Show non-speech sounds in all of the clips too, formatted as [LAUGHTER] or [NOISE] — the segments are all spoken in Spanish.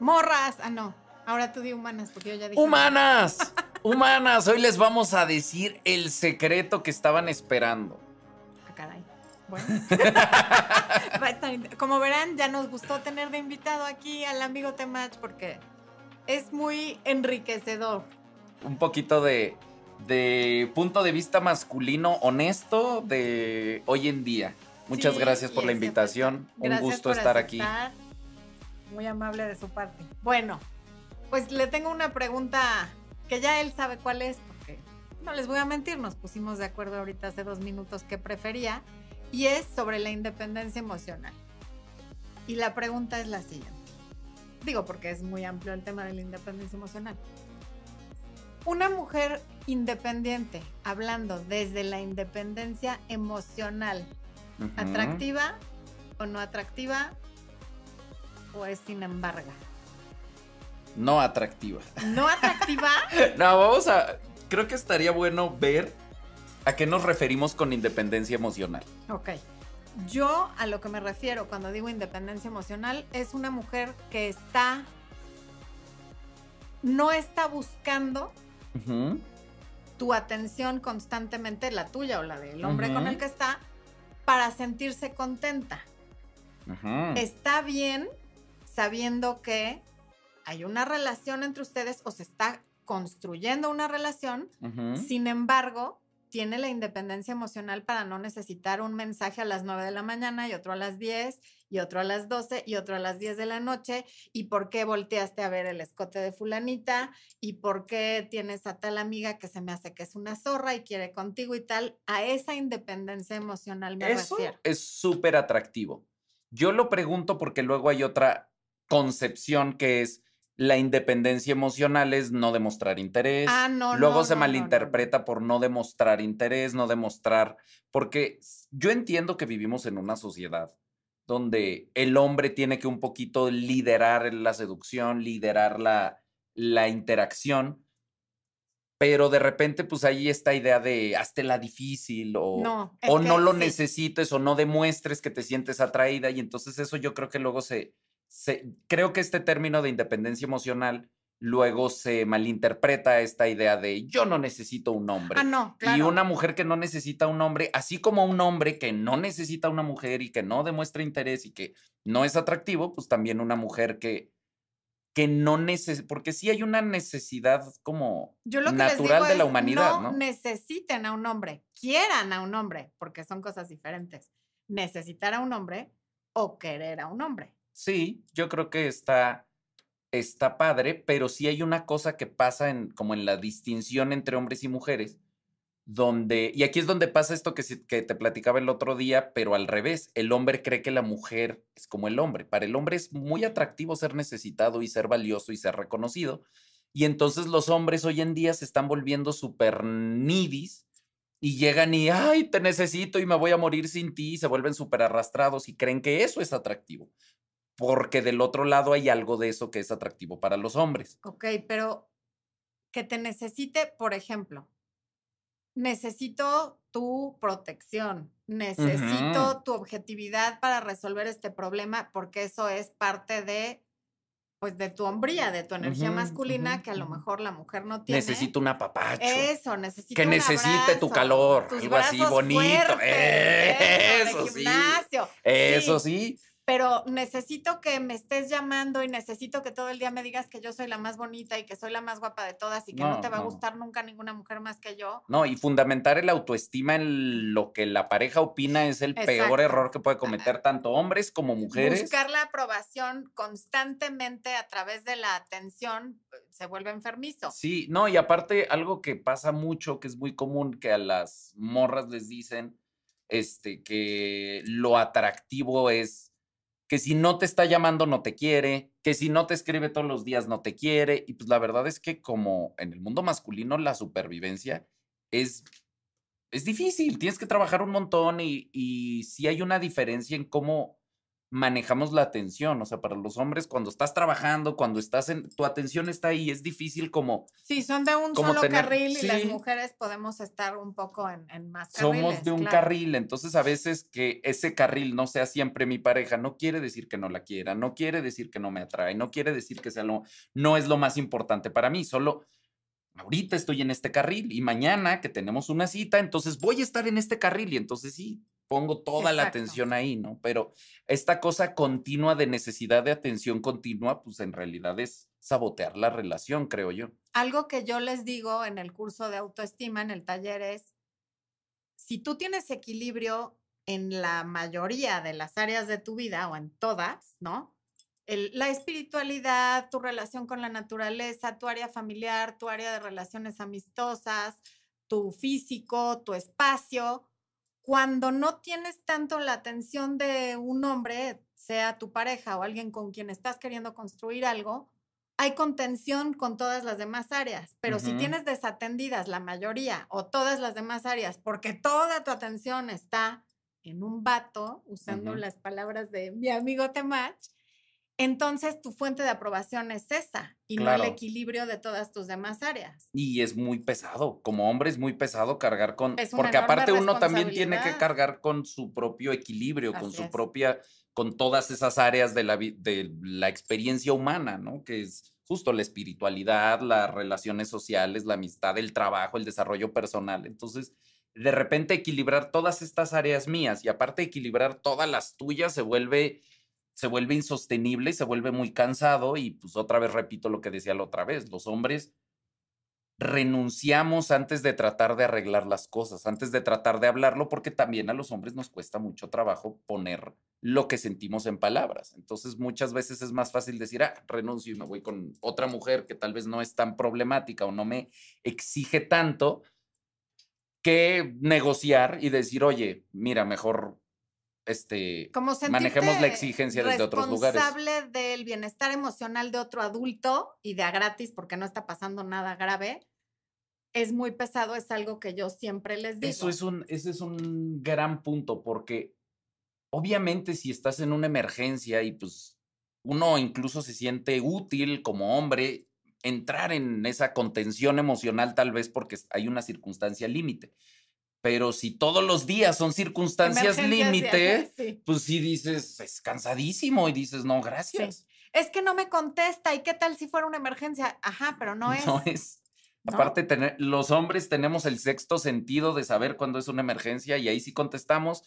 Morras. Ah, no. Ahora tú di humanas, porque yo ya dije. ¡Humanas! [LAUGHS] ¡Humanas! Hoy les vamos a decir el secreto que estaban esperando. Ah, caray. Bueno. [LAUGHS] Int- Como verán, ya nos gustó tener de invitado aquí al amigo Temach porque es muy enriquecedor. Un poquito de, de punto de vista masculino honesto de hoy en día. Muchas Sí, gracias por la invitación. Un gusto estar aquí. Muy amable de su parte. Bueno, pues le tengo una pregunta que ya él sabe cuál es, porque no les voy a mentir, nos pusimos de acuerdo ahorita hace dos minutos que prefería, y es sobre la independencia emocional. Y la pregunta es la siguiente. Digo, porque es muy amplio el tema de la independencia emocional. Una mujer independiente, hablando desde la independencia emocional. ¿Atractiva o no atractiva? ¿O es sin embargo? No atractiva. ¿No atractiva? [LAUGHS] No, vamos a. Creo que estaría bueno ver a qué nos referimos con independencia emocional. ok. Yo a lo que me refiero cuando digo independencia emocional es una mujer que está. No está buscando tu atención constantemente, la tuya o la del hombre con el que está, para sentirse contenta. Está bien sabiendo que hay una relación entre ustedes o se está construyendo una relación, sin embargo, tiene la independencia emocional para no necesitar un mensaje a las 9 de la mañana y otro a las 10 y otro a las 12 y otro a las 10 de la noche y por qué volteaste a ver el escote de fulanita y por qué tienes a tal amiga que se me hace que es una zorra y quiere contigo y tal. A esa independencia emocional me Eso refiero. es súper atractivo. Yo lo pregunto porque luego hay otra concepción que es la independencia emocional es no demostrar interés. Ah, no, Luego no, se no, malinterpreta por no demostrar interés, no demostrar, porque yo entiendo que vivimos en una sociedad donde el hombre tiene que un poquito liderar la seducción, liderar la, la interacción, pero de repente pues ahí esta idea de hazte la difícil o, No, o no lo sí. necesites o no demuestres que te sientes atraída y entonces eso yo creo que luego se, se creo que este término de independencia emocional luego se malinterpreta esta idea de yo no necesito un hombre. Ah, no, claro. Y una mujer que no necesita un hombre, así como un hombre que no necesita una mujer y que no demuestra interés y que no es atractivo, pues también una mujer que, que no necesita, porque sí hay una necesidad como Yo lo que natural les digo de la humanidad, no, ¿no? necesiten a un hombre, quieran a un hombre, porque son cosas diferentes. Necesitar a un hombre o querer a un hombre. Sí, yo creo que está, está padre, pero sí hay una cosa que pasa en, como en la distinción entre hombres y mujeres, donde, y aquí es donde pasa esto que, que te platicaba el otro día, pero al revés, el hombre cree que la mujer es como el hombre. Para el hombre es muy atractivo ser necesitado y ser valioso y ser reconocido. Y entonces los hombres hoy en día se están volviendo súper nidis y llegan y, ay, te necesito y me voy a morir sin ti, y se vuelven súper arrastrados y creen que eso es atractivo porque del otro lado hay algo de eso que es atractivo para los hombres. Ok, pero que te necesite, por ejemplo, necesito tu protección, necesito tu objetividad para resolver este problema, porque eso es parte de, pues, de tu hombría, de tu energía masculina que a lo mejor la mujer no tiene. Necesito un apapacho. Eso, necesito que un necesite tu calor, algo así bonito. fuertes, Eso de sí. gimnasio. Eso Sí, sí. Pero necesito que me estés llamando y necesito que todo el día me digas que yo soy la más bonita y que soy la más guapa de todas y que no, No, te va a gustar nunca ninguna mujer más que yo. No, y fundamentar el autoestima en lo que la pareja opina es el peor error que puede cometer tanto hombres como mujeres. Buscar la aprobación constantemente a través de la atención eh, se vuelve enfermizo. Sí, no, y aparte algo que pasa mucho, que es muy común, que a las morras les dicen, este, que lo atractivo es que si no te está llamando no te quiere, que si no te escribe todos los días no te quiere, y pues la verdad es que como en el mundo masculino la supervivencia es, es difícil, tienes que trabajar un montón y, y sí hay una diferencia en cómo manejamos la atención. O sea, para los hombres, cuando estás trabajando, cuando estás en, tu atención está ahí, es difícil como... Sí, son de un solo carril y las mujeres podemos estar un poco en, más carriles. Somos de un carril, entonces a veces que ese carril no sea siempre mi pareja, no quiere decir que no la quiera, no quiere decir que no me atrae, no quiere decir que sea lo, no es lo más importante para mí, solo ahorita estoy en este carril y mañana que tenemos una cita, entonces voy a estar en este carril y entonces sí, pongo toda la atención ahí, ¿no? Pero esta cosa continua de necesidad de atención continua, pues en realidad es sabotear la relación, creo yo. Algo que yo les digo en el curso de autoestima, en el taller, es, si tú tienes equilibrio en la mayoría de las áreas de tu vida o en todas, ¿no? la espiritualidad, tu relación con la naturaleza, tu área familiar, tu área de relaciones amistosas, tu físico, tu espacio, cuando no tienes tanto la atención de un hombre, sea tu pareja o alguien con quien estás queriendo construir algo, hay contención con todas las demás áreas, pero si tienes desatendidas la mayoría o todas las demás áreas, porque toda tu atención está en un vato, usando las palabras de mi amigo Temach, entonces tu fuente de aprobación es esa y no el equilibrio de todas tus demás áreas. Y es muy pesado, como hombre es muy pesado cargar con, porque aparte uno también tiene que cargar con su propio equilibrio, con su propia, con todas esas áreas de la, de la experiencia humana, ¿no? Que es justo la espiritualidad, las relaciones sociales, la amistad, el trabajo, el desarrollo personal. Entonces, de repente equilibrar todas estas áreas mías y aparte equilibrar todas las tuyas se vuelve se vuelve insostenible, se vuelve muy cansado y pues otra vez repito lo que decía la otra vez, los hombres renunciamos antes de tratar de arreglar las cosas, antes de tratar de hablarlo, porque también a los hombres nos cuesta mucho trabajo poner lo que sentimos en palabras. Entonces muchas veces es más fácil decir, ah, renuncio y me voy con otra mujer que tal vez no es tan problemática o no me exige tanto, que negociar y decir, oye, mira, mejor este, manejemos la exigencia desde otros lugares. Responsable del bienestar emocional de otro adulto y de a gratis porque no está pasando nada grave, es muy pesado, es algo que yo siempre les digo. Eso es un, ese es un gran punto porque obviamente si estás en una emergencia y pues uno incluso se siente útil como hombre, entrar en esa contención emocional tal vez porque hay una circunstancia límite. Pero si todos los días son circunstancias límite, pues sí dices, es cansadísimo y dices, no, gracias. Es que no me contesta. ¿Y qué tal si fuera una emergencia? Ajá, pero no [LAUGHS] es. No es. Aparte, los hombres tenemos el sexto sentido de saber cuándo es una emergencia y ahí sí contestamos.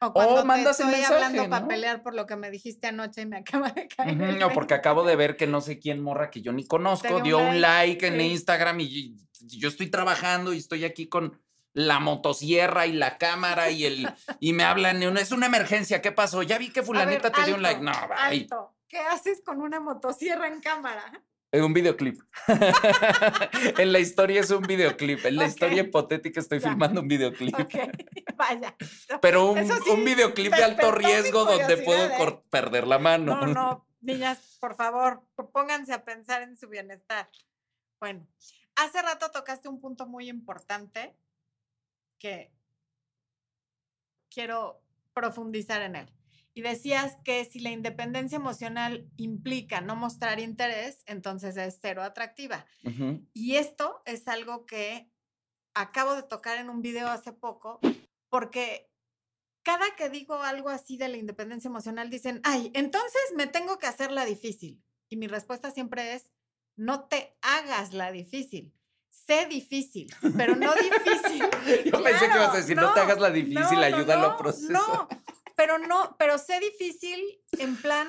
O cuando mandas estoy hablando para pelear por lo que me dijiste anoche y me [LAUGHS] acaba de caer. No, porque acabo de ver que no sé quién morra que yo ni conozco dio un like, en Instagram y yo estoy trabajando y estoy aquí con la motosierra y la cámara y el [LAUGHS] y me hablan, es una emergencia, ¿qué pasó? Ya vi que fulanita te dio un like. No, bye. ¿Qué haces con una motosierra en cámara? Es un videoclip. [LAUGHS] en la historia es un videoclip. En la historia hipotética estoy filmando un videoclip. Ok, [LAUGHS] vaya. Pero un, un videoclip de alto riesgo donde puedo ¿eh? perder la mano. No, no, niñas, por favor, pónganse a pensar en su bienestar. Bueno, hace rato tocaste un punto muy importante que quiero profundizar en él. Y decías que si la independencia emocional implica no mostrar interés, entonces es cero atractiva. Y esto es algo que acabo de tocar en un video hace poco, porque cada que digo algo así de la independencia emocional, dicen, ay, entonces me tengo que hacer la difícil. Y mi respuesta siempre es, no te hagas la difícil sé difícil, pero no difícil. [LAUGHS] Yo pensé que ibas a decir, no, te hagas la difícil, ayúdalo a procesar. No, pero no, pero sé difícil en plan,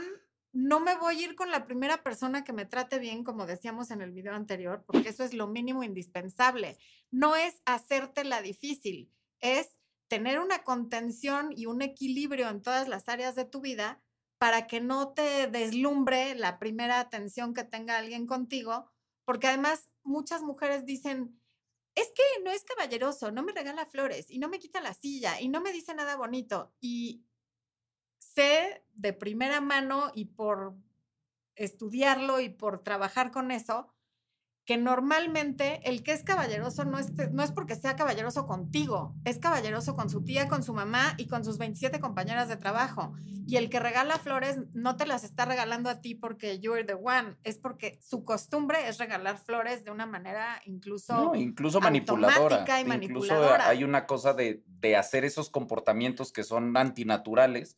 no me voy a ir con la primera persona que me trate bien, como decíamos en el video anterior, porque eso es lo mínimo indispensable. No es hacerte la difícil, es tener una contención y un equilibrio en todas las áreas de tu vida para que no te deslumbre la primera atención que tenga alguien contigo, porque además muchas mujeres dicen, es que no es caballeroso, no me regala flores y no me quita la silla y no me dice nada bonito. Y sé de primera mano y por estudiarlo y por trabajar con eso, que normalmente el que es caballeroso no es, no es porque sea caballeroso contigo, es caballeroso con su tía, con su mamá y con sus 27 compañeras de trabajo. Y el que regala flores no te las está regalando a ti porque you're the one, es porque su costumbre es regalar flores de una manera incluso no, incluso manipuladora. Y manipuladora. Incluso hay una cosa de, de hacer esos comportamientos que son antinaturales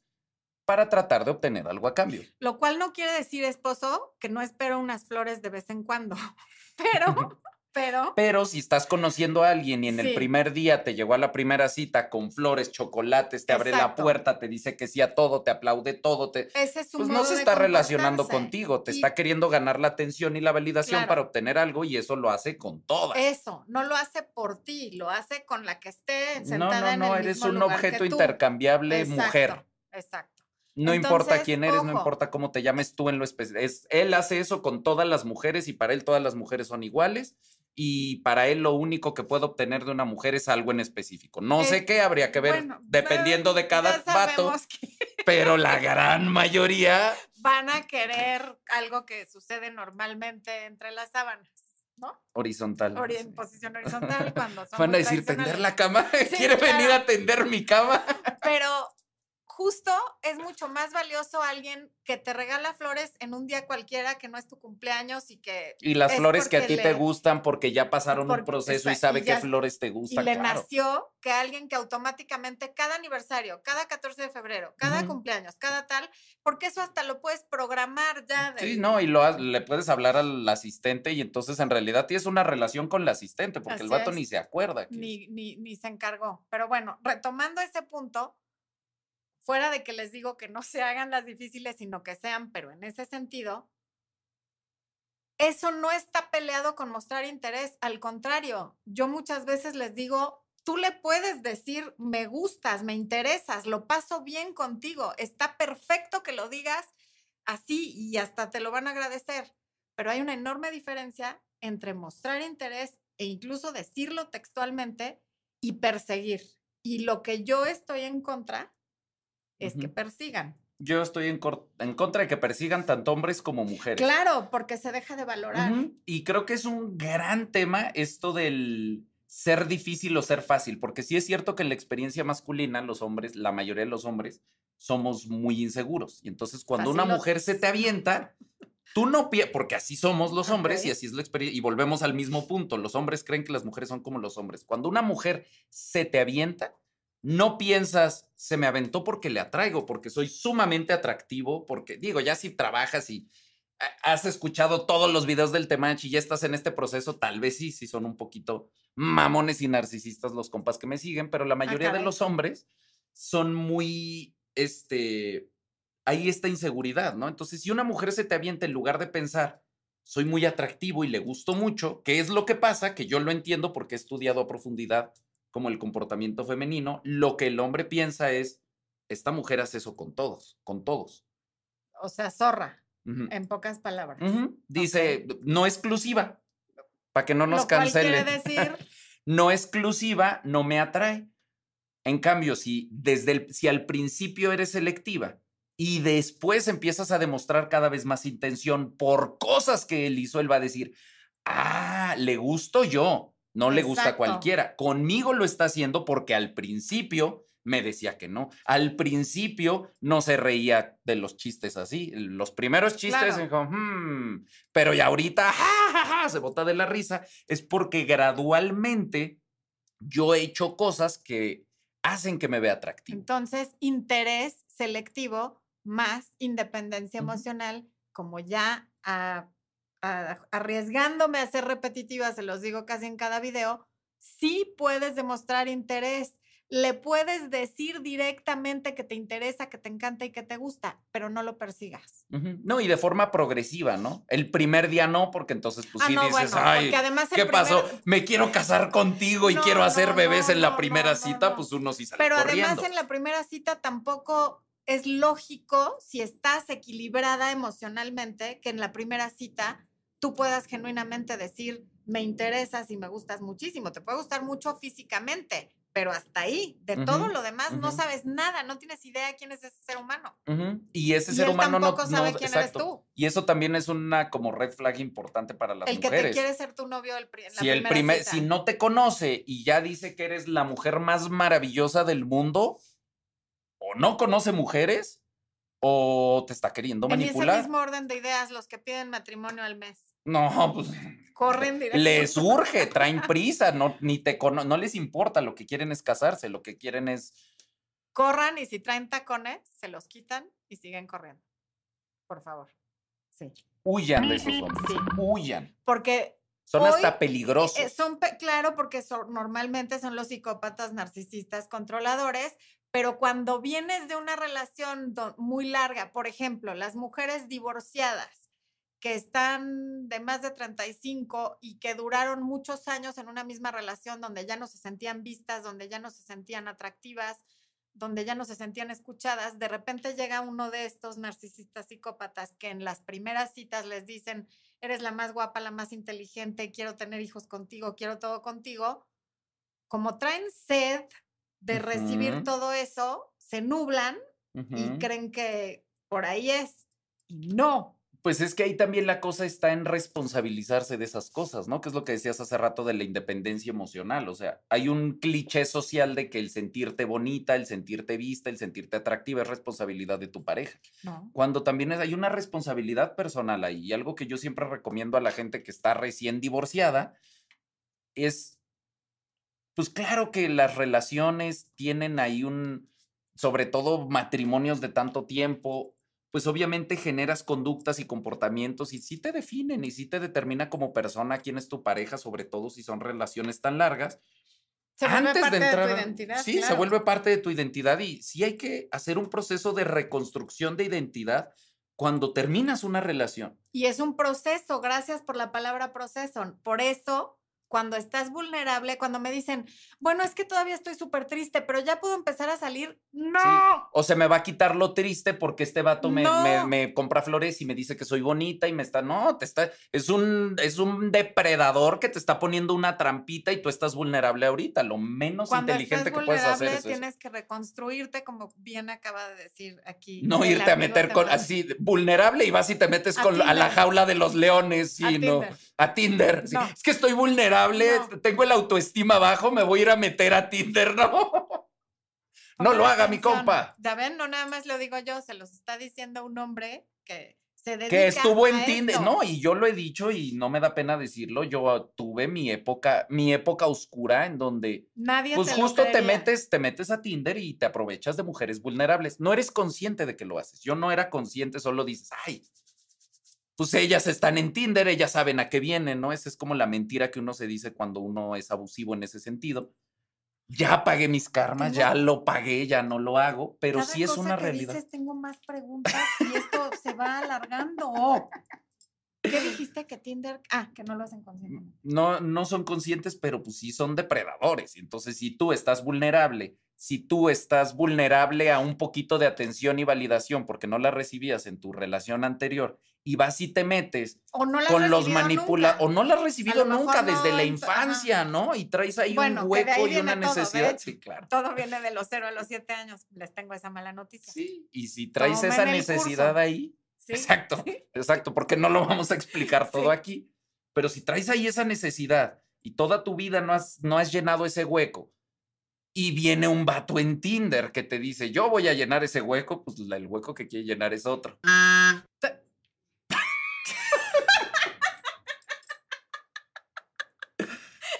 para tratar de obtener algo a cambio. Lo cual no quiere decir, esposo, que no espero unas flores de vez en cuando. [LAUGHS] Pero, [LAUGHS] pero. Pero si estás conociendo a alguien y en el primer día te llegó a la primera cita con flores, chocolates, te abre la puerta, te dice que sí a todo, te aplaude todo, te. Ese es pues no se está relacionando contigo, te está queriendo ganar la atención y la validación para obtener algo y eso lo hace con todas. Eso, no lo hace por ti, lo hace con la que esté sentada no, no, no, eres un objeto intercambiable mujer. Exacto. No importa quién eres, no importa cómo te llames tú en lo especial. Él hace eso con todas las mujeres y para él todas las mujeres son iguales y para él lo único que puede obtener de una mujer es algo en específico. No sé qué, habría que ver dependiendo de cada vato, pero la gran mayoría van a querer algo que sucede normalmente entre las sábanas. ¿No? Horizontal. en posición horizontal cuando [LAUGHS] son Van a decir, tender la cama. ¿Quiere venir a tender mi cama? Pero justo es mucho más valioso alguien que te regala flores en un día cualquiera que no es tu cumpleaños y que... Y las flores que a ti te gustan porque ya pasaron un proceso y sabe qué flores te gustan. Y le nació que alguien que automáticamente cada aniversario, cada 14 de febrero, cada cumpleaños, cada tal, porque eso hasta lo puedes programar ya. Sí, no, y lo, le puedes hablar al asistente y entonces en realidad tienes una relación con el asistente porque el vato ni se acuerda. Ni, ni, ni se encargó. Pero bueno, retomando ese punto fuera de que les digo que no se hagan las difíciles, sino que sean, pero en ese sentido, eso no está peleado con mostrar interés. Al contrario, yo muchas veces les digo, tú le puedes decir, me gustas, me interesas, lo paso bien contigo, está perfecto que lo digas así y hasta te lo van a agradecer. Pero hay una enorme diferencia entre mostrar interés e incluso decirlo textualmente y perseguir. Y lo que yo estoy en contra es que persigan. Yo estoy en, contra de que persigan tanto hombres como mujeres. Claro, porque se deja de valorar. Y creo que es un gran tema esto del ser difícil o ser fácil, porque sí es cierto que en la experiencia masculina los hombres, la mayoría de los hombres, somos muy inseguros. Y entonces cuando una mujer se te avienta, tú no piensas, porque así somos los hombres y así es la experiencia, y volvemos al mismo punto, los hombres creen que las mujeres son como los hombres. Cuando una mujer se te avienta, no piensas, se me aventó porque le atraigo, porque soy sumamente atractivo, porque digo, ya si trabajas y has escuchado todos los videos del Temach y ya estás en este proceso, tal vez sí, sí son un poquito mamones y narcisistas los compas que me siguen, pero la ah, mayoría de los hombres son muy, este, hay esta inseguridad, ¿no? Entonces, si una mujer se te avienta en lugar de pensar, soy muy atractivo y le gusto mucho, ¿qué es lo que pasa? Que yo lo entiendo porque he estudiado a profundidad como el comportamiento femenino, lo que el hombre piensa es, esta mujer hace eso con todos, con todos. O sea, zorra, en pocas palabras. Dice, no exclusiva, para que no nos cancelen. decir? [LAUGHS] no exclusiva, no me atrae. En cambio, si desde el, si al principio eres selectiva y después empiezas a demostrar cada vez más intención por cosas que él hizo, él va a decir, ah, le gusto yo, no le gusta a cualquiera. Conmigo lo está haciendo porque al principio me decía que no. Al principio no se reía de los chistes así. Los primeros chistes, dijo, hmm", pero ya ahorita [LAUGHS] se bota de la risa. Es porque gradualmente yo he hecho cosas que hacen que me vea atractivo. Entonces, interés selectivo más independencia emocional, como ya a arriesgándome a ser repetitiva, se los digo casi en cada video, sí puedes demostrar interés. Le puedes decir directamente que te interesa, que te encanta y que te gusta, pero no lo persigas. No, y de forma progresiva, ¿no? El primer día no, porque entonces pues ah, sí dices, ay, ¿qué pasó? Me quiero casar contigo y quiero hacer bebés en la primera cita, pues uno sí sale Pero además en la primera cita tampoco es lógico, si estás equilibrada emocionalmente, que en la primera cita tú puedas genuinamente decir, me interesas y me gustas muchísimo. Te puede gustar mucho físicamente, pero hasta ahí. De todo lo demás no sabes nada, no tienes idea quién es ese ser humano. Y ese Y ser él humano no, tampoco sabe no- quién exacto. eres tú. Y eso también es una como red flag importante para las El que mujeres. te quiere ser tu novio el en la si el primer, cita. si no te conoce y ya dice que eres la mujer más maravillosa del mundo, o no conoce mujeres, o te está queriendo En ese manipular. mismo orden de ideas, los que piden matrimonio al mes. No, pues Corren directo. les urge, traen prisa, no, ni te no les importa, lo que quieren es casarse, lo que quieren es Corran y si traen tacones, se los quitan y siguen corriendo. Por favor. Sí. huyan de esos hombres, Sí. huyan. Porque Son Hoy, hasta peligrosos. eh, son, claro, porque son- normalmente son los psicópatas narcisistas controladores, pero cuando vienes de una relación muy larga, por ejemplo, las mujeres divorciadas que están de más de 35 y que duraron muchos años en una misma relación donde ya no se sentían vistas, donde ya no se sentían atractivas, donde ya no se sentían escuchadas, de repente llega uno de estos narcisistas psicópatas que en las primeras citas les dicen, eres la más guapa, la más inteligente, quiero tener hijos contigo, quiero todo contigo, como traen sed de recibir todo eso, se nublan y creen que por ahí es. Y no. Pues es que ahí también la cosa está en responsabilizarse de esas cosas, ¿no? Que es lo que decías hace rato de la independencia emocional. O sea, hay un cliché social de que el sentirte bonita, el sentirte vista, el sentirte atractiva es responsabilidad de tu pareja. No. Cuando también hay una responsabilidad personal ahí. Y algo que yo siempre recomiendo a la gente que está recién divorciada es, pues claro que las relaciones tienen ahí un, sobre todo matrimonios de tanto tiempo, pues obviamente generas conductas y comportamientos y sí te definen y sí te determina como persona quién es tu pareja, sobre todo si son relaciones tan largas. Se vuelve Antes parte de entrar, de tu identidad. sí, se vuelve parte de tu identidad y sí hay que hacer un proceso de reconstrucción de identidad cuando terminas una relación. Y es un proceso, gracias por la palabra proceso. Por eso, cuando estás vulnerable, cuando me dicen, bueno, es que todavía estoy súper triste, pero ya puedo empezar a salir, no. O se me va a quitar lo triste porque este vato me, me- No. me compra flores y me dice que soy bonita y me está. No, te está. Es un, es un depredador que te está poniendo una trampita y tú estás vulnerable ahorita. Lo menos Cuando inteligente estás que puedes hacer es eso. tienes que reconstruirte, como bien acaba de decir aquí. No irte a meter con así, vulnerable y vas y te metes A con, a la jaula de los leones, sí, A no. Tinder. A Tinder. sí. No. Es que estoy vulnerable, No. tengo el autoestima bajo, me voy a ir a meter a Tinder, no. [LAUGHS] No lo haga, mi compa. Ya ven, no nada más lo digo yo, se los está diciendo un hombre que se dedica que estuvo en Tinder, no, y yo lo he dicho y no me da pena decirlo, yo tuve mi época, mi época oscura en donde Nadie pues te justo te metes, te metes a Tinder y te aprovechas de mujeres vulnerables. No eres consciente de que lo haces. Yo no era consciente, solo dices, ay, pues ellas están en Tinder, ellas saben a qué vienen, ¿no? Esa es como la mentira que uno se dice cuando uno es abusivo en ese sentido. Ya pagué mis karmas, Tengo- ya lo pagué, ya no lo hago, pero Cada sí es cosa una que realidad. dices, tengo más preguntas y esto se va alargando. ¿Qué dijiste que Tinder? Ah, que no lo hacen conscientemente. no, no son conscientes, pero pues sí son depredadores. Entonces, si tú estás vulnerable, si tú estás vulnerable a un poquito de atención y validación porque no la recibías en tu relación anterior y vas y te metes O no con los manipula nunca. o no la has recibido nunca mejor desde no, la infancia, ¿no? Y traes ahí Bueno, un hueco y una todo, necesidad. Sí, claro. Todo viene de los 0 a los 7 años. Les tengo esa mala noticia. Sí, y si traes esa necesidad curso. ahí, Sí. Exacto, [LAUGHS] exacto, porque no lo vamos a explicar todo Sí. aquí. Pero si traes ahí esa necesidad y toda tu vida no has, no has llenado ese hueco y viene un vato en Tinder que te dice, yo voy a llenar ese hueco, pues el hueco que quiere llenar es otro.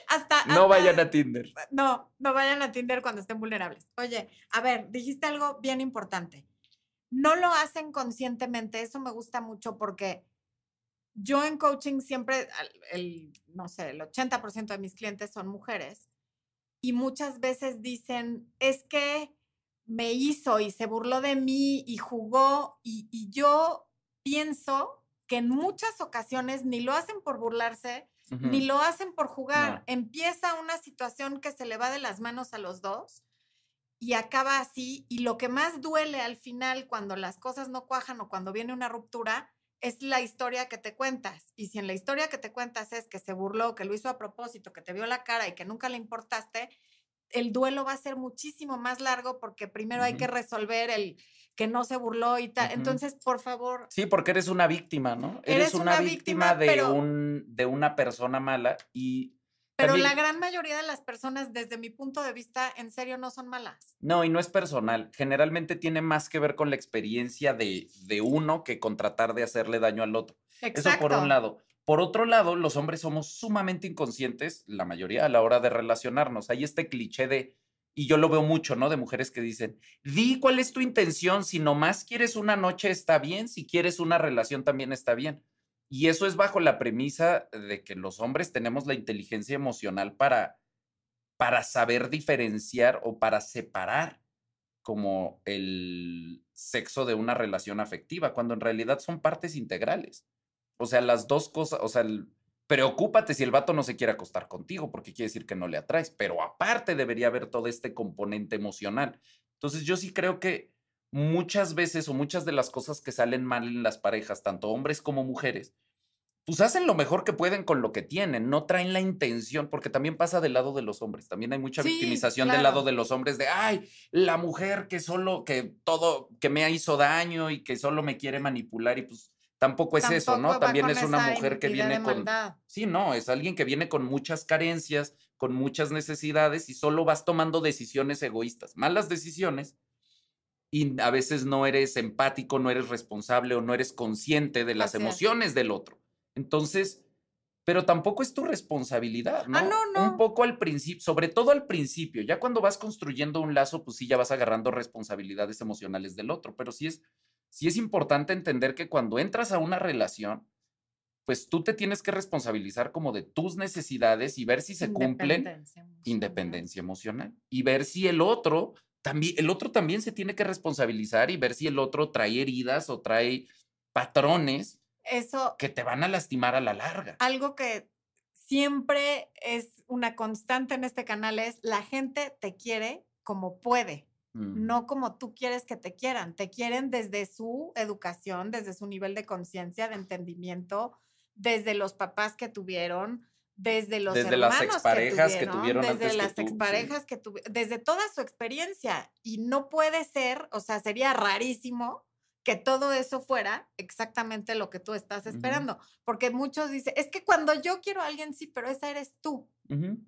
Hasta, No hasta- vayan a Tinder. No, no vayan a Tinder cuando estén vulnerables. Oye, a ver, dijiste algo bien importante. No lo hacen conscientemente, eso me gusta mucho porque yo en coaching siempre, el, no sé, el 80% de mis clientes son mujeres y muchas veces dicen, es que me hizo y se burló de mí y jugó y, y yo pienso que en muchas ocasiones ni lo hacen por burlarse, ni lo hacen por jugar. No. Empieza una situación que se le va de las manos a los dos y acaba así. Y lo que más duele al final cuando las cosas no cuajan o cuando viene una ruptura es la historia que te cuentas. Y si en la historia que te cuentas es que se burló, que lo hizo a propósito, que te vio la cara y que nunca le importaste, el duelo va a ser muchísimo más largo porque primero hay que resolver el que no se burló y tal. Entonces, por favor. Sí, porque eres una víctima, ¿no? Eres, una, víctima, de, un, de una persona mala y... Pero la gran mayoría de las personas, desde mi punto de vista, en serio no son malas. No, y no es personal. Generalmente tiene más que ver con la experiencia de, de uno que con tratar de hacerle daño al otro. Exacto. Eso por un lado. Por otro lado, los hombres somos sumamente inconscientes, la mayoría, a la hora de relacionarnos. Hay este cliché de y yo lo veo mucho, ¿no? De mujeres que dicen, di cuál es tu intención, si nomás quieres una noche está bien, si quieres una relación también está bien. Y eso es bajo la premisa de que los hombres tenemos la inteligencia emocional para, para saber diferenciar o para separar como el sexo de una relación afectiva, cuando en realidad son partes integrales. O sea, las dos cosas, o sea, preocúpate si el vato no se quiere acostar contigo, porque quiere decir que no le atraes, pero aparte debería haber todo este componente emocional. Entonces yo sí creo que muchas veces o muchas de las cosas que salen mal en las parejas, tanto hombres como mujeres, pues hacen lo mejor que pueden con lo que tienen, no traen la intención, porque también pasa del lado de los hombres, también hay mucha victimización del lado de los hombres de, ay, la mujer que solo, que todo, que me hizo daño y que solo me quiere manipular y pues tampoco es eso, ¿no? También es una mujer que viene con... Sí, no, es alguien que viene con muchas carencias, con muchas necesidades y solo vas tomando decisiones egoístas, malas decisiones, y a veces no eres empático, no eres responsable o no eres consciente de las emociones del otro. Entonces, pero tampoco es tu responsabilidad, ¿no? Ah, no, no. Un poco al principio, sobre todo al principio, ya cuando vas construyendo un lazo, pues sí, ya vas agarrando responsabilidades emocionales del otro, pero sí es sí es importante entender que cuando entras a una relación, pues tú te tienes que responsabilizar como de tus necesidades y ver si se cumplen independencia emocional y ver si el otro también el otro también se tiene que responsabilizar y ver si el otro trae heridas o trae patrones eso que te van a lastimar a la larga. Algo que siempre es una constante en este canal es la gente te quiere como puede. Mm. no como tú quieres que te quieran. Te quieren desde su educación, desde su nivel de conciencia, de entendimiento, desde los papás que tuvieron, desde los desde las exparejas que tuvieron, desde las que exparejas que tuvieron, desde toda su experiencia. Y no puede ser, o sea, sería rarísimo que todo eso fuera exactamente lo que tú estás esperando. Porque muchos dicen, es que cuando yo quiero a alguien, sí, pero esa eres tú.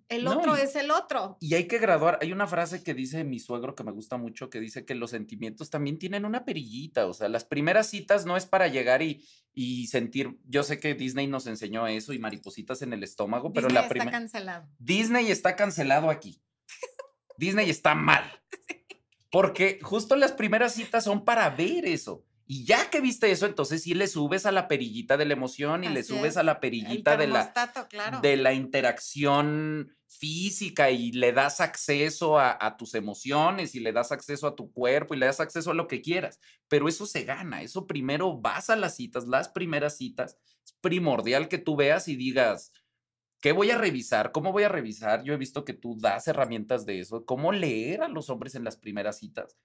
El otro es el otro. Y hay que graduar. Hay una frase que dice mi suegro que me gusta mucho, que dice que los sentimientos también tienen una perillita. O sea, las primeras citas no es para llegar y, y sentir. Yo sé que Disney nos enseñó eso y maripositas en el estómago, pero la primera. Disney está cancelado. Disney está cancelado aquí. Disney está mal. [LAUGHS] Porque justo las primeras citas son para ver eso. Y ya que viste eso, entonces sí le subes a la perillita de la emoción y le subes a la perillita de la, de la interacción física y le das acceso a, a, tus emociones y le das acceso a tu cuerpo y le das acceso a lo que quieras. Pero eso se gana, eso primero vas a las citas, las primeras citas, es primordial que tú veas y digas, ¿qué voy a revisar? ¿Cómo voy a revisar? Yo he visto que tú das herramientas de eso, cómo leer a los hombres en las primeras citas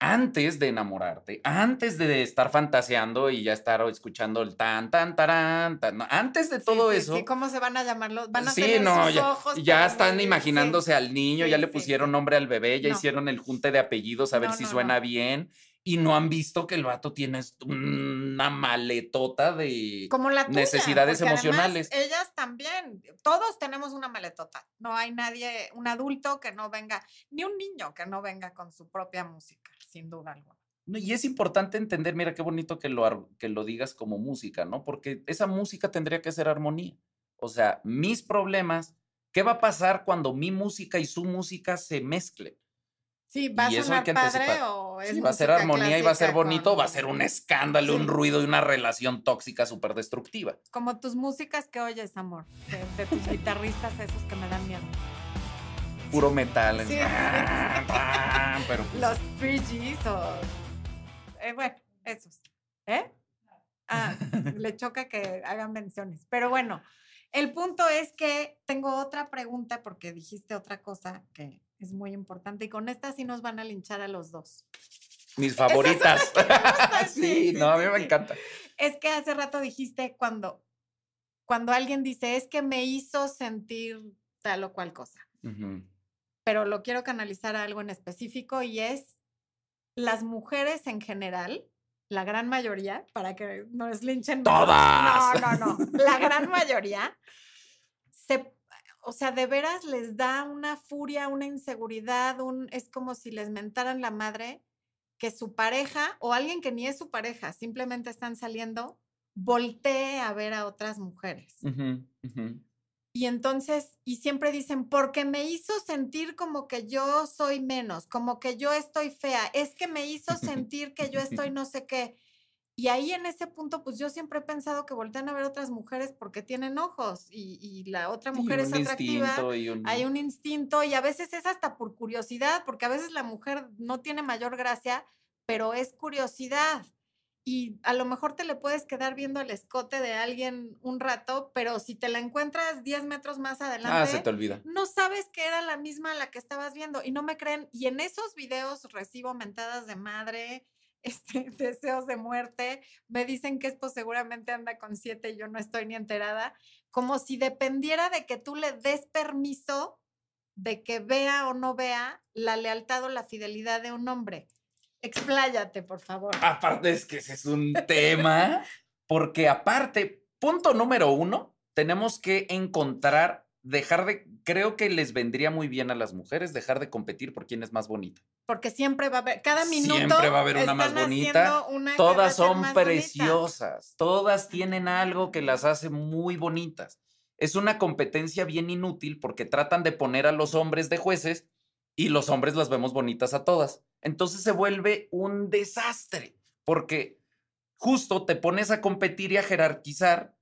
antes de enamorarte, antes de estar fantaseando y ya estar escuchando el tan, tan, tarán, tan, antes de todo eso. Sí, ¿cómo se van a llamarlo? Van a sí, no, ya, ya están imaginándose al niño, ya le pusieron nombre al bebé, ya hicieron el junte de apellidos a ver si suena bien y no han visto que el vato tiene una maletota de necesidades emocionales. ellas también, todos tenemos una maletota. No hay nadie, un adulto que no venga, ni un niño que no venga con su propia música, sin duda alguna. y es importante entender, mira qué bonito que lo, que lo digas como música, ¿no? Porque esa música tendría que ser armonía. O sea, mis problemas, ¿qué va a pasar cuando mi música y su música se mezclen? Sí, va a sonar padre o es va a ser armonía y va a ser bonito, va a ser un escándalo, un ruido y una relación tóxica súper destructiva. Como tus músicas que oyes, amor, de, tus guitarristas esos que me dan miedo. Puro metal. Sí, [LAUGHS] pero pues Los Free o... Eh, bueno, esos. ¿Eh? Ah, [LAUGHS] le choca que hagan menciones. Pero bueno, el punto es que tengo otra pregunta porque dijiste otra cosa que es muy importante. Y con esta sí nos van a linchar a los dos. Mis favoritas. [LAUGHS] sí, no, a mí me encanta. Es que hace rato dijiste cuando, cuando alguien dice, es que me hizo sentir tal o cual cosa. pero lo quiero canalizar a algo en específico y es las mujeres en general, la gran mayoría, para que no les linchen. ¡Todas! No, no, no. La gran mayoría se, o sea, de veras les da una furia, una inseguridad, un, es como si les mentaran la madre que su pareja o alguien que ni es su pareja, simplemente están saliendo, voltee a ver a otras mujeres. Y entonces, y siempre dicen, porque me hizo sentir como que yo soy menos, como que yo estoy fea, es que me hizo [LAUGHS] sentir que yo estoy no sé qué. Y ahí en ese punto, pues yo siempre he pensado que voltean a ver otras mujeres porque tienen ojos y, y la otra mujer es un atractiva. y un- Hay un instinto y a veces es hasta por curiosidad, porque a veces la mujer no tiene mayor gracia, pero es curiosidad. Y a lo mejor te le puedes quedar viendo el escote de alguien un rato, pero si te la encuentras 10 metros más adelante, Ah, se te olvida. no sabes que era la misma a la que estabas viendo y no me creen. Y en esos videos recibo mentadas de madre, este, [LAUGHS] deseos de muerte. Me dicen que esto seguramente anda con siete y yo no estoy ni enterada. Como si dependiera de que tú le des permiso de que vea o no vea la lealtad o la fidelidad de un hombre. Expláyate, por favor. Aparte es que ese es un [LAUGHS] tema, porque aparte, punto número uno, tenemos que encontrar, dejar de, creo que les vendría muy bien a las mujeres dejar de competir por quién es más bonita. Porque siempre va a haber, cada minuto. Siempre va a haber una más bonita. una Todas son bonita. preciosas, todas tienen algo que las hace muy bonitas. Es una competencia bien inútil porque tratan de poner a los hombres de jueces y los hombres las vemos bonitas a todas. Entonces se vuelve un desastre porque justo te pones a competir y a jerarquizar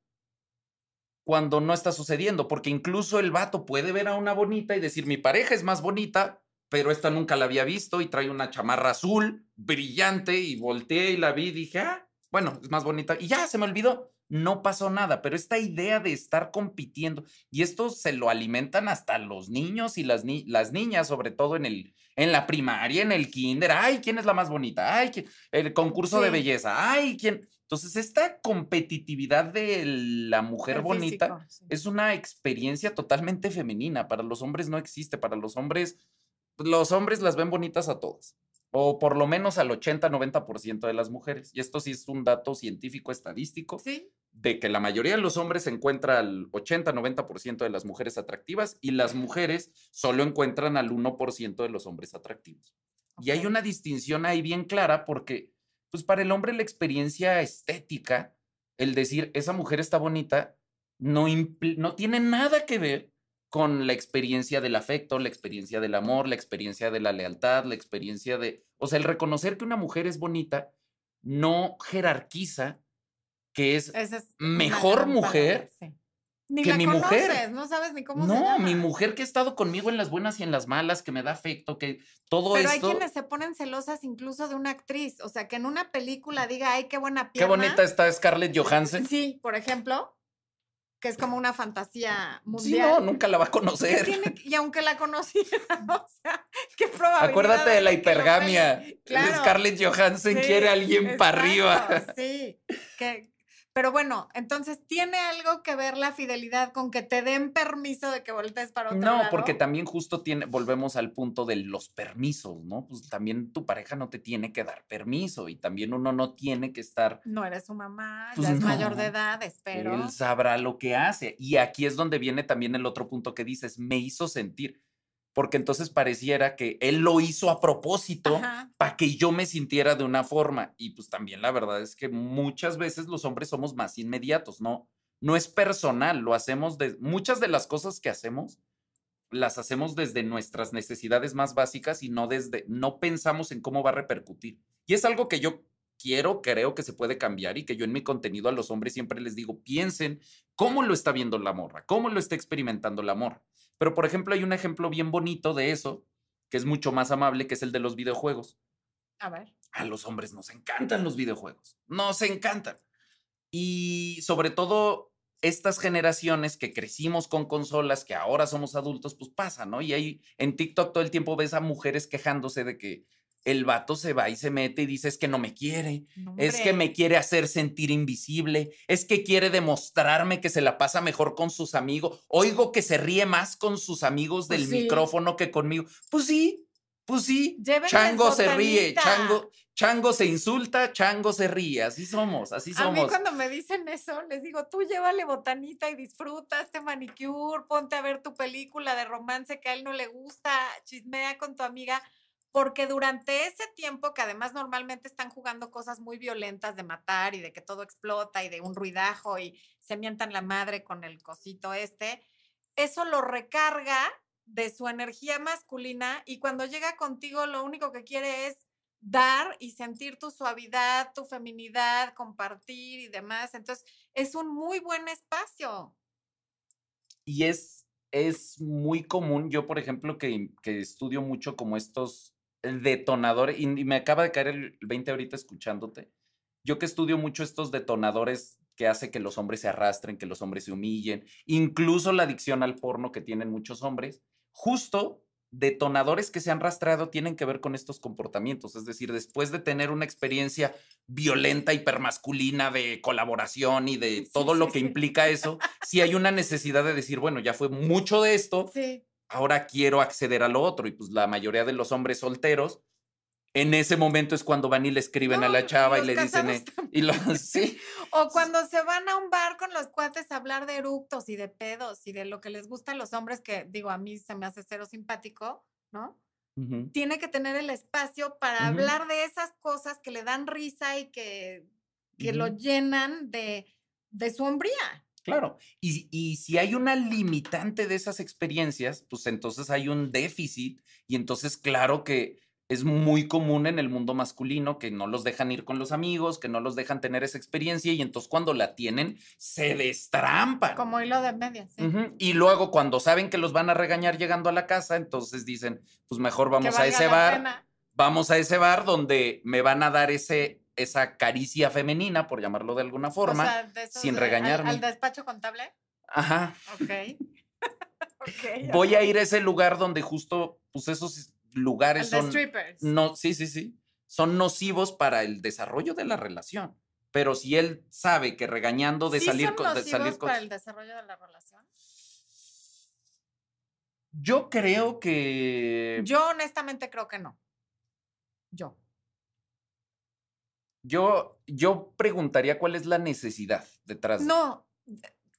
cuando no está sucediendo, porque incluso el vato puede ver a una bonita y decir, mi pareja es más bonita, pero esta nunca la había visto y trae una chamarra azul brillante y volteé y la vi y dije, ah, bueno, es más bonita y ya se me olvidó. No pasó nada, pero esta idea de estar compitiendo y esto se lo alimentan hasta los niños y las, ni- las niñas, sobre todo en, el, en la primaria, en el kinder. Ay, ¿quién es la más bonita? Ay, ¿quién- el concurso de belleza. Ay, ¿quién? Entonces, esta competitividad de la mujer El bonita físico, sí. es una experiencia totalmente femenina. Para los hombres no existe. Para los hombres, los hombres las ven bonitas a todas. O por lo menos al 80-90% de las mujeres. Y esto sí es un dato científico estadístico Sí, de que la mayoría de los hombres encuentra al 80-90% de las mujeres atractivas y las mujeres solo encuentran al 1% de los hombres atractivos. Y hay una distinción ahí bien clara porque, pues para el hombre la experiencia estética, el decir, esa mujer está bonita, no, no tiene nada que ver con la experiencia del afecto, la experiencia del amor, la experiencia de la lealtad, la experiencia de... O sea, el reconocer que una mujer es bonita no jerarquiza que es... Mejor mujer sí. Ni que la mi mujer. conoces, no sabes ni cómo se No, llama. mi mujer que ha estado conmigo en las buenas y en las malas, que me da afecto, que todo Pero hay quienes se ponen celosas incluso de una actriz, o sea, que en una película diga, ay, qué buena Qué pierna. bonita está Scarlett Johansson. Sí, por ejemplo, que es como una fantasía Sí, mundial. no, nunca la va a ¿Qué conocer. tiene y aunque la conociera, [LAUGHS] o sea, qué probabilidad. Acuérdate de la hipergamia. Claro. Scarlett Johansson Sí, quiere a alguien para arriba. Sí, [LAUGHS] que, pero bueno, entonces tiene algo que ver la fidelidad con que te den permiso de que voltees para otro No, lado. porque también justo tiene, volvemos al punto de los permisos, ¿no? Pues también tu pareja no te tiene que dar permiso y también uno no tiene que estar no eres su mamá, Pues ya es mayor de no. edad, espero. Él sabrá lo que hace. Y aquí es donde viene también el otro punto que dices, me hizo sentir. Porque entonces pareciera que él lo hizo a propósito para que yo me sintiera de una forma. Y pues también la verdad es que muchas veces los hombres somos más inmediatos, ¿no? No es personal, lo hacemos de muchas de las cosas que hacemos las hacemos desde nuestras necesidades más básicas y no desde no pensamos en cómo va a repercutir. Y es algo que yo quiero, creo que se puede cambiar y que yo en mi contenido a los hombres siempre les digo, piensen cómo lo está viendo la morra, cómo lo está experimentando la morra. Pero por ejemplo, hay un ejemplo bien bonito de eso, que es mucho más amable, que es el de los videojuegos. A ver. A los hombres nos encantan los videojuegos, nos encantan. Y sobre todo estas generaciones que crecimos con consolas, que ahora somos adultos, pues pasa, ¿no? Y ahí en TikTok todo el tiempo ves a mujeres quejándose de que el vato se va y se mete y dice, es que no me quiere, es que me quiere hacer sentir invisible, es que quiere demostrarme que se la pasa mejor con sus amigos. Oigo que se ríe más con sus amigos Pues del sí. micrófono que conmigo. Pues sí, pues sí. Llévenles Chango se ríe, chango, chango se insulta, chango se ríe. Así somos, así A mí somos. cuando me dicen eso, les digo, tú llévale botanita y disfruta este manicure, ponte a ver tu película de romance que a él no le gusta, chismea con tu amiga, porque durante ese tiempo que además normalmente están jugando cosas muy violentas de matar y de que todo explota y de un ruidajo y se mientan la madre con el cosito este, eso lo recarga de su energía masculina y cuando llega contigo lo único que quiere es dar y sentir tu suavidad, tu feminidad, compartir y demás. Entonces, es un muy buen espacio. Y es, es muy común, yo por ejemplo, que, que estudio mucho como estos detonadores, y, y me acaba de caer el 20 ahorita escuchándote, yo que estudio mucho estos detonadores que hace que los hombres se arrastren, que los hombres se humillen, incluso la adicción al porno que tienen muchos hombres, justo detonadores que se han rastreado tienen que ver con estos comportamientos, es decir, después de tener una experiencia violenta, hipermasculina de colaboración y de Sí, todo lo sí, que sí. implica eso, si hay una necesidad de decir, bueno, ya fue mucho de esto, Sí. Ahora quiero acceder a lo otro. Y pues la mayoría de los hombres solteros, en ese momento es cuando van y le escriben a la chava y le dicen, eh, y sí, [LAUGHS] O cuando se van a un bar con los cuates a hablar de eructos y de pedos y de lo que les gusta a los hombres, que digo, a mí se me hace cero simpático, ¿no? Tiene que tener el espacio para hablar de esas cosas que le dan risa y que, que lo llenan de, de su hombría. Claro. Y, y si hay una limitante de esas experiencias, pues entonces hay un déficit y entonces claro que es muy común en el mundo masculino que no los dejan ir con los amigos, que no los dejan tener esa experiencia y entonces cuando la tienen se destrampan. Como hilo de medias. sí. Y luego cuando saben que los van a regañar llegando a la casa, entonces dicen, pues mejor vamos a ese bar, pena. vamos a ese bar donde me van a dar ese, esa caricia femenina, por llamarlo de alguna O forma. sea, de esos sin al- regañarme. Al, despacho contable. Ajá. Ok. [LAUGHS] [LAUGHS] Ok, Voy a ir a ese lugar donde justo, pues esos Al lugares de son, strippers. no, sí, sí, sí, son nocivos para el desarrollo de la relación. Pero si él sabe que regañando de ¿Sí salir son con, de nocivos salir con, para el desarrollo de la relación? yo creo que Yo honestamente creo que no. Yo. Yo, yo preguntaría cuál es la necesidad detrás. de- No,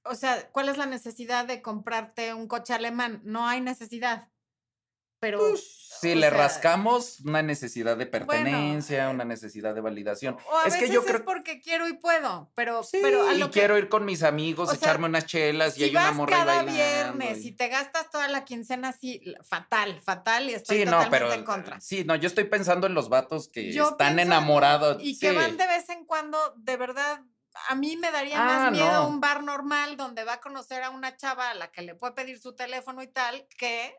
o sea, ¿cuál es la necesidad de comprarte un coche alemán? No hay necesidad. Pero Pues, si le sea, rascamos una necesidad de pertenencia, eh, una necesidad de validación. O a es veces que yo es creo porque quiero y puedo, pero, Sí, pero a y lo que quiero ir con mis amigos, o sea, echarme unas chelas y si hay una morra cada viernes y- y te gastas toda la quincena así, fatal, fatal y estoy Sí, no, totalmente pero en contra. sí, no, yo estoy pensando en los vatos que Yo están enamorados. Y que sí. van de vez en cuando, de verdad, a mí me daría Ah, más miedo no. un bar normal donde va a conocer a una chava a la que le puede pedir su teléfono y tal, que,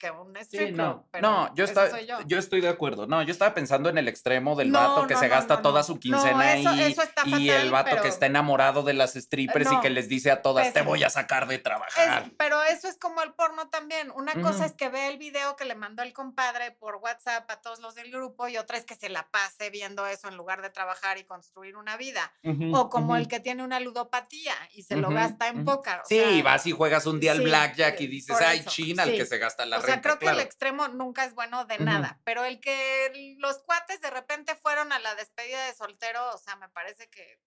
que un Sí, strip no, club, pero no, yo, está- soy yo. yo estoy de acuerdo. No, yo estaba pensando en el extremo del No, vato que no, se no, gasta no, toda no. su No, quincena eso- eso y el vato pero- que está enamorado de las strippers y no, que les dice a todas, te voy a sacar de Es- trabajar. pero eso es como el porno también. Una cosa es que ve el video que le mandó el compadre por WhatsApp a todos los del grupo y otra es que se la pase viendo eso en lugar de trabajar y construir una vida. O como el que tiene una ludopatía y se lo gasta en o Sí, sea, vas y juegas un día al sí, blackjack y dices, ay, china, el que sí. se gasta la O sea, creo que claro. el extremo nunca es bueno de nada, pero el que los cuates de repente fueron a la despedida de soltero, o sea, me parece que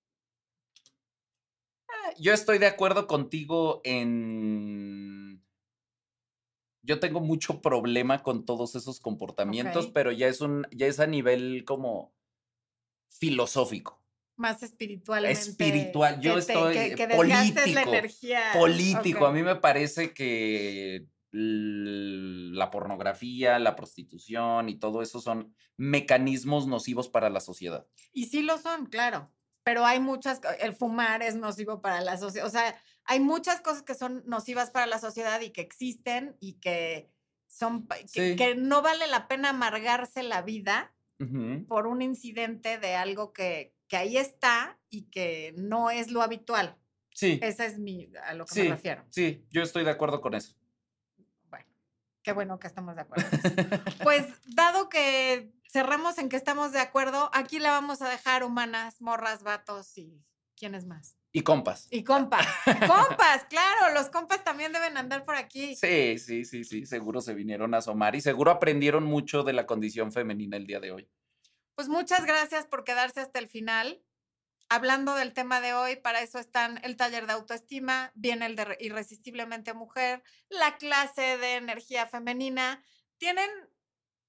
Yo estoy de acuerdo contigo en... Yo tengo mucho problema con todos esos comportamientos, pero ya es un, ya es a nivel como filosófico, más espiritualmente. espiritual. Yo que te- estoy que, que político, la energía. político. A mí me parece que la pornografía, la prostitución y todo eso son mecanismos nocivos para la sociedad. Y sí lo son, claro. Pero hay muchas, el fumar es nocivo para la sociedad. O sea, hay muchas cosas que son nocivas para la sociedad y que existen y que son, que, Sí. que no vale la pena amargarse la vida Ujú. por un incidente de algo que, que ahí está y que no es lo habitual. Sí, Ese es mi, a lo que sí, me refiero. sí, yo estoy de acuerdo con eso. Qué bueno que estamos de acuerdo. [LAUGHS] Pues dado que cerremos en que estamos de acuerdo. Aquí la vamos a dejar humanas, morras, vatos y quién es más. Y compas. Y compas. compas, [LAUGHS] claro, los compas también deben andar por aquí. Sí, sí, sí, sí, seguro se vinieron a asomar y seguro aprendieron mucho de la condición femenina el día de hoy. Pues muchas gracias por quedarse hasta el final. Hablando del tema de hoy, para eso están el taller de autoestima, viene el de Irresistiblemente Mujer, la clase de energía femenina. Tienen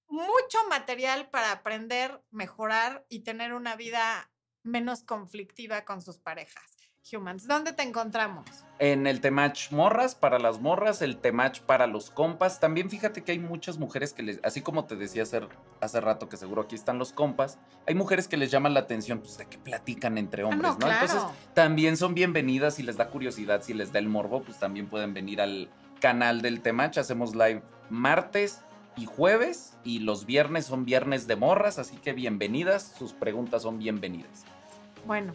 mucho material para aprender, mejorar y tener una vida menos conflictiva con sus parejas. Humans, ¿dónde te encontramos? En el Temach Morras para las morras, el Temach para los compas. También fíjate que hay muchas mujeres que les, así como te decía hace, hace rato que seguro aquí están los compas, hay mujeres que les llaman la atención pues, de que platican entre hombres, Ah, no, ¿no? Entonces también son bienvenidas si les da curiosidad, si les da el morbo, pues también pueden venir al canal del Temach. Hacemos live martes y jueves y los viernes son viernes de morras, así que bienvenidas, sus preguntas son bienvenidas. Bueno,